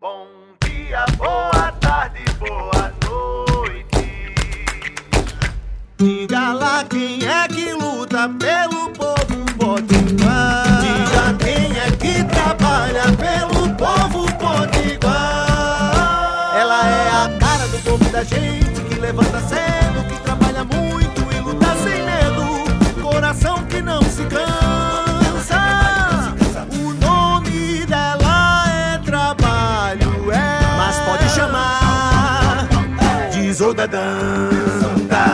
Bom dia, boa tarde, boa noite. Diga lá quem é que luta pelo povo potiguar. Diga quem é que trabalha pelo povo potiguar. Ela é a cara do povo da gente que levanta cedo, que trabalha muito e luta sem medo. Coração que não se cansa. De Zodadanta.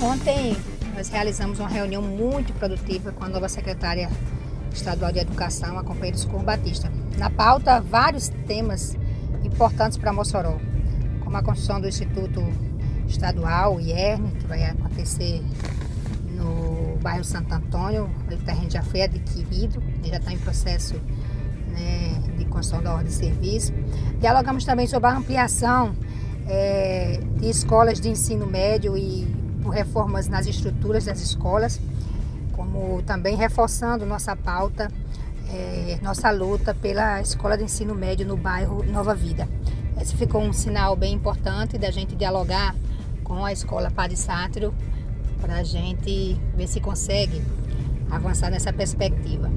Ontem nós realizamos uma reunião muito produtiva com a nova secretária estadual de Educação, a companheira Socorro Batista. Na pauta, vários temas importantes para Mossoró, como a construção do Instituto Estadual, IERN, que vai acontecer no bairro Santo Antônio. O terreno já foi adquirido, já está em processo né, de construção da ordem de serviço. Dialogamos também sobre a ampliação eh, de escolas de ensino médio e por reformas nas estruturas das escolas, como também reforçando nossa pauta, eh, nossa luta pela escola de ensino médio no bairro Nova Vida. Esse ficou um sinal bem importante da gente dialogar com a escola Padre Sátiro para a gente ver se consegue avançar nessa perspectiva.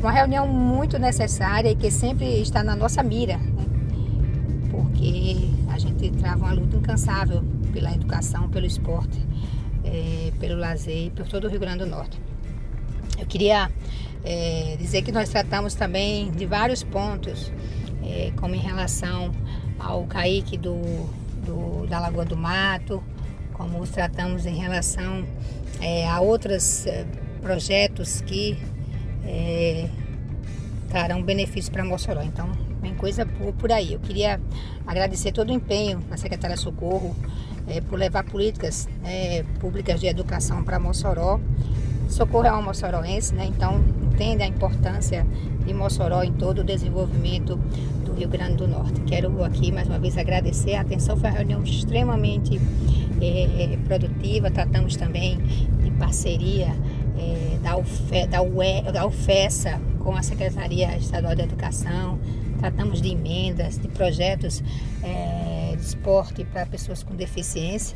Uma reunião muito necessária e que sempre está na nossa mira? Porque a gente trava uma luta incansável pela educação, pelo esporte, é, pelo lazer por todo o Rio Grande do Norte. Eu queria é, dizer que nós tratamos também de vários pontos, é, como em relação ao CAIC do, do, da Lagoa do Mato, como os tratamos em relação a outros projetos que trarão benefícios para Mossoró. Então, coisa por, por aí. Eu queria agradecer todo o empenho da Secretaria Socorro é, por levar políticas é, públicas de educação para Mossoró. Socorro é um moçoroense, né? então entende a importância de Mossoró em todo o desenvolvimento do Rio Grande do Norte. Quero aqui mais uma vez agradecer a atenção, foi uma reunião extremamente é, produtiva, tratamos também de parceria é, da, UFE, da, UE, da UFESA com a Secretaria Estadual de Educação, tratamos de emendas, de projetos é, de esporte para pessoas com deficiência.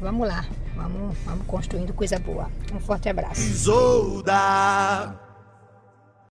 Vamos lá, vamos, vamos construindo coisa boa. Um forte abraço. Isolda.